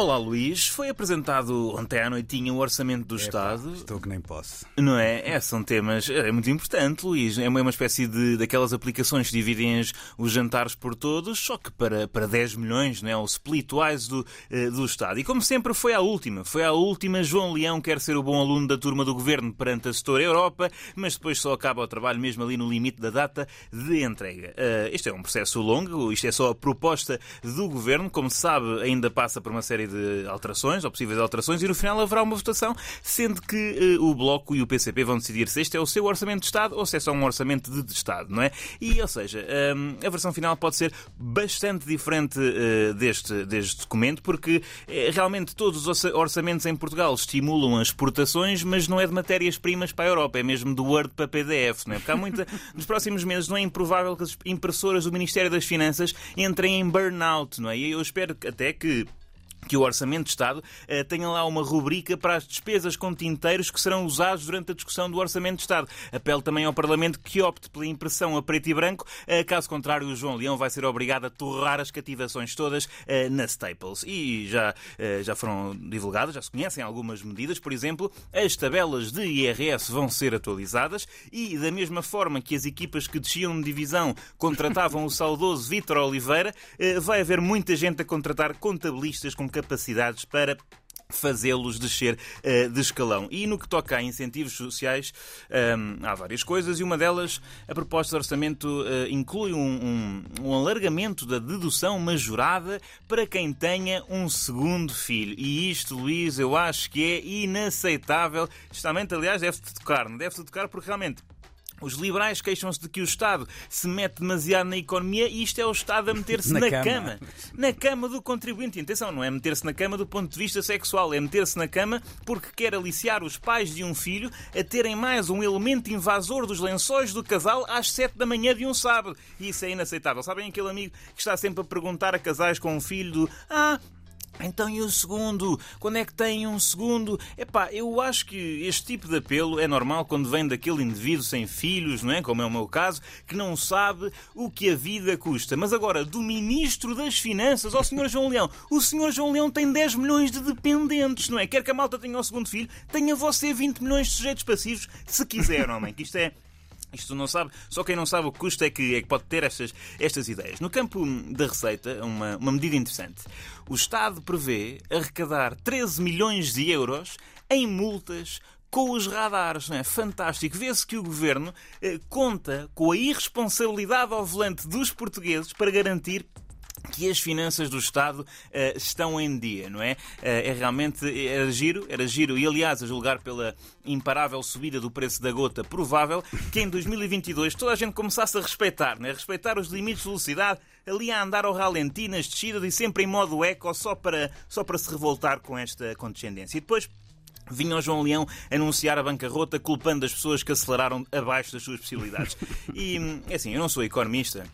Olá Luís, foi apresentado ontem à noitinha o Orçamento do Estado. Estou que nem posso. Não é? é? São temas. É muito importante, Luís. É uma, uma espécie de daquelas aplicações que dividem os, jantares por todos, só que para, para 10 milhões, não é? O splitwise do, eh, do Estado. E como sempre, foi a última. Foi a última. João Leão quer ser o bom aluno da turma do governo perante a setora Europa, mas depois só acaba o trabalho mesmo ali no limite da data de entrega. Uh, este é um processo longo, isto é só a proposta do governo. Como se sabe, ainda passa por uma série de alterações, ou possíveis alterações, e no final haverá uma votação, sendo que uh, o Bloco e o PCP vão decidir se este é o seu orçamento de Estado ou se é só um orçamento de, de Estado, não é? E, ou seja, um, a versão final pode ser bastante diferente uh, deste, deste documento, porque uh, realmente todos os orçamentos em Portugal estimulam as exportações, mas não é de matérias-primas para a Europa, é mesmo do Word para PDF, não é? Porque há muita. Nos próximos meses não é improvável que as impressoras do Ministério das Finanças entrem em burnout, não é? E eu espero até que que o Orçamento de Estado eh, tenha lá uma rubrica para as despesas com tinteiros que serão usados durante a discussão do Orçamento de Estado. Apelo também ao Parlamento que opte pela impressão a preto e branco, eh, caso contrário, o João Leão vai ser obrigado a torrar as cativações todas eh, na Staples. E já, já foram divulgadas, já se conhecem algumas medidas, por exemplo, as tabelas de IRS vão ser atualizadas e, da mesma forma que as equipas que desciam de divisão contratavam o saudoso Vítor Oliveira, vai haver muita gente a contratar contabilistas com capacidades para fazê-los descer uh, de escalão. E no que toca a incentivos sociais, um, há várias coisas e uma delas, a proposta de orçamento uh, inclui um, um, um, alargamento da dedução majorada para quem tenha um segundo filho. E isto, Luís, eu acho que é inaceitável. Justamente, aliás, deve-te tocar, não deve-te tocar porque realmente os liberais queixam-se de que o Estado se mete demasiado na economia e isto é o Estado a meter-se na, na cama. cama. Na cama do contribuinte. E atenção, não é meter-se na cama do ponto de vista sexual, é meter-se na cama porque quer aliciar os pais de um filho a terem mais um elemento invasor dos lençóis do casal às sete da manhã de um sábado. E isso é inaceitável. Sabem aquele amigo que está sempre a perguntar a casais com um filho do Ah, então e o segundo? Quando é que tem um segundo? Epá, eu acho que este tipo de apelo é normal quando vem daquele indivíduo sem filhos, não é? Como é o meu caso, que não sabe o que a vida custa. Mas agora, do Ministro das Finanças ao Sr. João Leão. O Sr. João Leão tem 10 milhões de dependentes, não é? Quer que a malta tenha o segundo filho, tenha você 20 milhões de sujeitos passivos, se quiser, homem. Que isto é isto não sabe, só quem não sabe o que custa é que, é que pode ter estas, estas ideias. No campo da receita, uma, uma medida interessante. O Estado prevê arrecadar 13 milhões de euros em multas com os radares. Não é? Fantástico. Vê-se que o governo eh, conta com a irresponsabilidade ao volante dos portugueses para garantir que as finanças do Estado uh, estão em dia, não é? Uh, é realmente, era giro, era giro, e aliás, a julgar pela imparável subida do preço da gota, provável que em 2022 toda a gente começasse a respeitar, não é? Respeitar os limites de velocidade, ali a andar ao ralenti nas descidas e sempre em modo eco, só para, só para se revoltar com esta condescendência. E depois, Vinha o João Leão anunciar a bancarrota culpando as pessoas que aceleraram abaixo das suas possibilidades. E, é assim, eu não sou economista,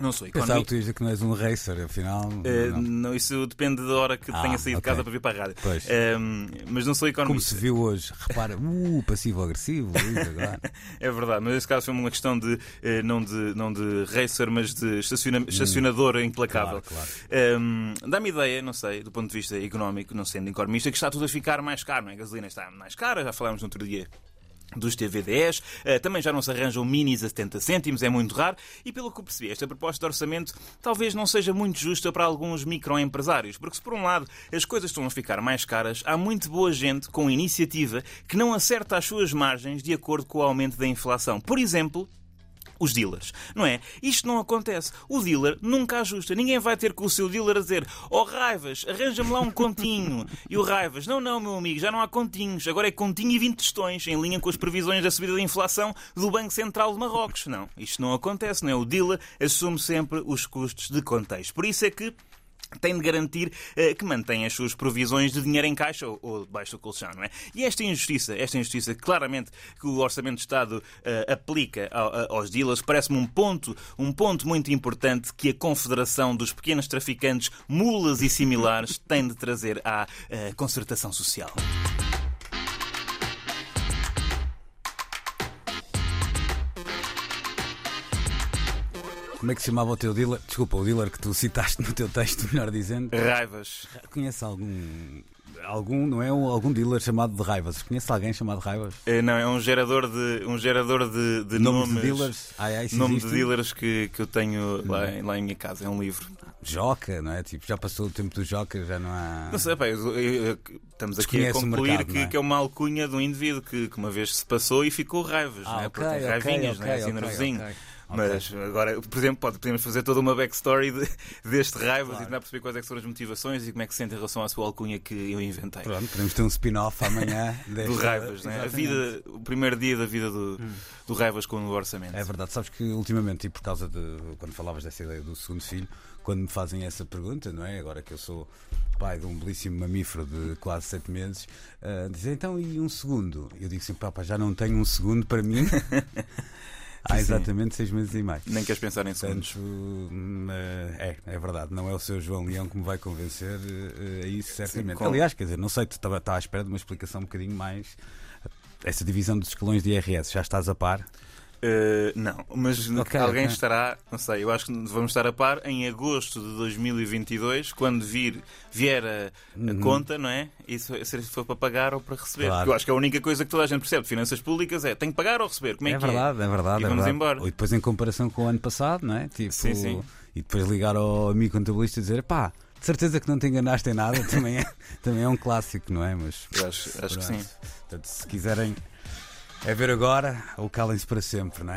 não sou economista. Pensava que tu dizer que não és um racer, afinal. Uh, não. não. isso depende da hora que ah, tenha saído okay. de casa para vir para a rádio. Uh, mas não sou economista. Como se viu hoje, repara, uh, passivo-agressivo, é verdade, mas nesse caso foi uma questão de, uh, não, de não de racer, mas de estaciona, hum. estacionador implacável. Claro, claro. Dá-me ideia, não sei, do ponto de vista económico, não sendo economista, que está tudo a ficar mais caro, não é? A gasolina está mais cara, já falámos no outro dia dos TV10, eh, também já não se arranjam minis a 70 cêntimos, é muito raro, e pelo que percebi, esta proposta de orçamento talvez não seja muito justa para alguns microempresários, porque se por um lado as coisas estão a ficar mais caras, há muito boa gente com iniciativa que não acerta as suas margens de acordo com o aumento da inflação. Por exemplo, os dealers, não é? Isto não acontece. O dealer nunca ajusta. Ninguém vai ter com o seu dealer a dizer: Oh Raivas, arranja-me lá um continho. E o Raivas: Não, não, meu amigo, já não há continhos. Agora é continho e 20 tostões, em linha com as previsões da subida da inflação do Banco Central de Marrocos. Não, isto não acontece, não é? O dealer assume sempre os custos de contexto. Por isso é que tem de garantir uh, que mantém as suas provisões de dinheiro em caixa ou, debaixo do colchão, não é? E esta injustiça, esta injustiça claramente que o Orçamento de Estado uh, aplica aos dealers, parece-me um ponto, um ponto muito importante que a Confederação dos Pequenos Traficantes, Mulas e similares tem de trazer à uh, concertação social. Como é que se chamava o teu dealer? Desculpa, o dealer que tu citaste no teu texto, melhor dizendo. Raivas. Conhece algum. Algum, não é um, algum dealer chamado de Raivas? Conhece alguém chamado Raivas? Eh, Não, é um gerador de, um gerador de, de Nomes nomes. de dealers? Ai, ai, Nome de existe? dealers que, que eu tenho lá, em- lá em minha casa, é um livro. Joca, não é? Tipo, já passou o tempo do Joca, já não há. Não sei, pá, eu- eu- eu- estamos aqui a concluir mercado, que, é? que é uma alcunha de um indivíduo que, que uma vez se passou e ficou raivas, não é? Porque tem raivinhas, não é? Assim, nervosinho. Mas agora, por exemplo, pode- podemos fazer toda uma backstory de- deste raivas Claro. e tentar perceber quais é as motivações e como é que se sente em relação à sua alcunha que eu inventei. Pronto, podemos ter um spin-off amanhã Do Raivas, não é? A vida, o primeiro dia da vida do, do Raivas com o orçamento. É verdade, sabes que ultimamente, e por causa de quando falavas dessa ideia do segundo filho, quando me fazem essa pergunta, não é? Agora que eu sou pai de um belíssimo mamífero de quase sete meses, ah, dizem então e um segundo? Eu digo sempre, pá, já não tenho um segundo para mim há exatamente seis meses e meio. Nem queres pensar em segundos. Portanto, hum, é, é verdade, não é o seu João Leão que me vai convencer eh, a isso, certamente. com- Aliás, quer dizer, não sei, tu estava está à espera de uma explicação um bocadinho mais. Essa divisão dos escalões de IRS, já estás a par? Uh, não, mas Ok, alguém ok. estará, não sei, eu acho que vamos estar a par em agosto de 2022, quando vir, vier a, a conta, não é? E se se for para pagar ou para receber. Uhum. Claro. Porque eu acho que a única coisa que toda a gente percebe de finanças públicas é tem que pagar ou receber. Como é, É que verdade, é verdade. E é vamos verdade. embora. E depois em comparação com o ano passado, não é? Tipo, Sim, sim. E depois ligar ao amigo contabilista e dizer, pá, de certeza que não te enganaste em nada, também é, também é um clássico, não é? Mas é? Eu acho, acho que sim. Portanto, se quiserem é ver agora, ou calem-se para sempre, não é?